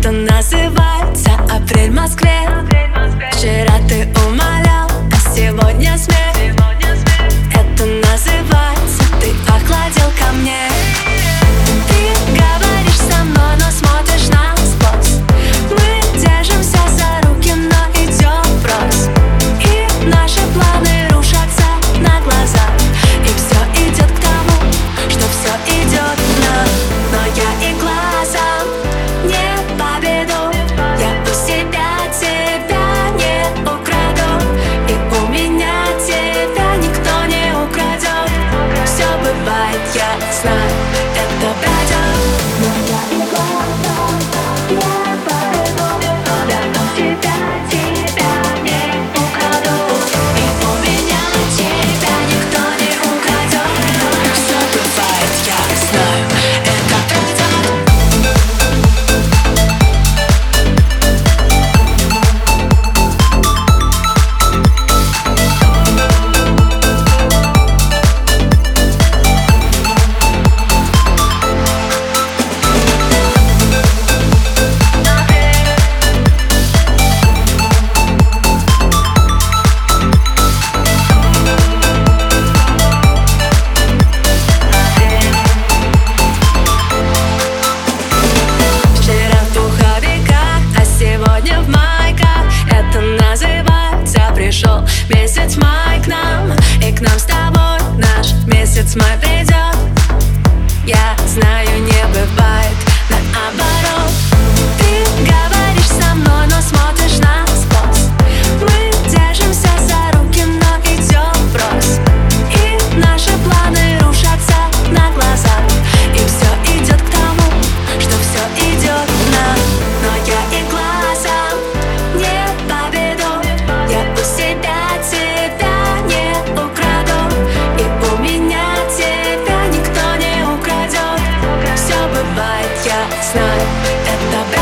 это называется Апрель в Москве. Смотреть я знаю не It's not at the